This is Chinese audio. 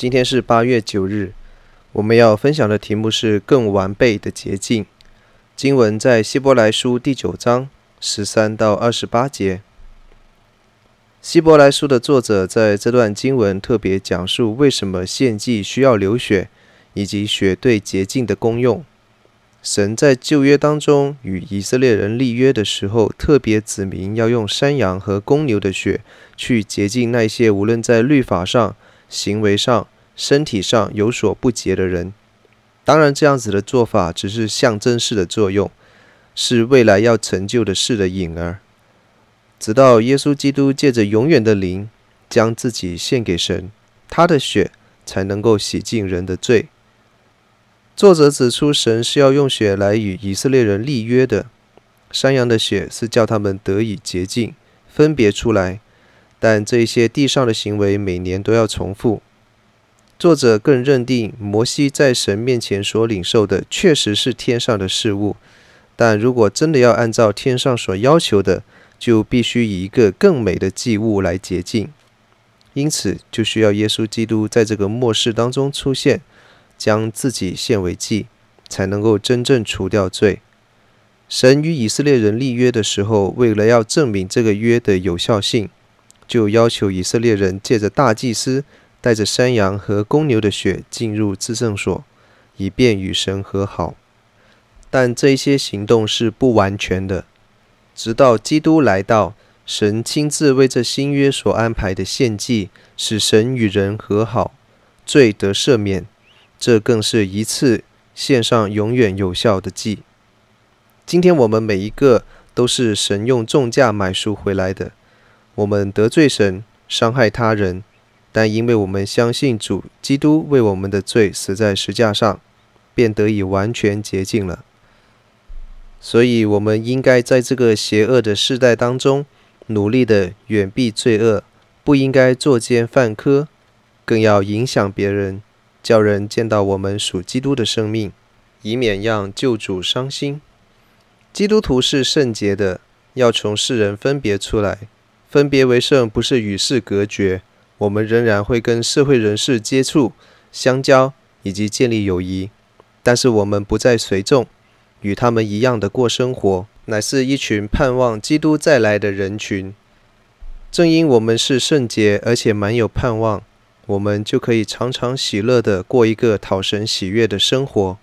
今天是八月九日，我们要分享的题目是更完备的洁净。经文在希伯来书第九章十三到二十八节。希伯来书的作者在这段经文特别讲述为什么献祭需要流血，以及血对洁净的功用。神在旧约当中与以色列人立约的时候，特别指明要用山羊和公牛的血去洁净那些无论在律法上、行为上、身体上有所不洁的人。当然，这样子的做法只是象征式的作用，是未来要成就的事的影儿。直到耶稣基督借着永远的灵将自己献给神，他的血才能够洗净人的罪。作者指出，神是要用血来与以色列人立约的。山羊的血是叫他们得以洁净、分别出来，但这些地上的行为每年都要重复。作者更认定，摩西在神面前所领受的确实是天上的事物，但如果真的要按照天上所要求的，就必须以一个更美的祭物来洁净。因此，就需要耶稣基督在这个末世当中出现。将自己献为祭，才能够真正除掉罪。神与以色列人立约的时候，为了要证明这个约的有效性，就要求以色列人借着大祭司带着山羊和公牛的血进入至圣所，以便与神和好。但这些行动是不完全的，直到基督来到，神亲自为这新约所安排的献祭，使神与人和好，罪得赦免。这更是一次献上永远有效的祭。今天我们每一个都是神用重价买赎回来的。我们得罪神，伤害他人，但因为我们相信主基督为我们的罪死在十架上，便得以完全洁净了。所以，我们应该在这个邪恶的世代当中，努力的远避罪恶，不应该作奸犯科，更要影响别人。叫人见到我们属基督的生命，以免让救主伤心。基督徒是圣洁的，要从世人分别出来。分别为圣不是与世隔绝，我们仍然会跟社会人士接触、相交以及建立友谊，但是我们不再随众，与他们一样的过生活，乃是一群盼望基督再来的人群。正因我们是圣洁，而且满有盼望。我们就可以常常喜乐地过一个讨神喜悦的生活。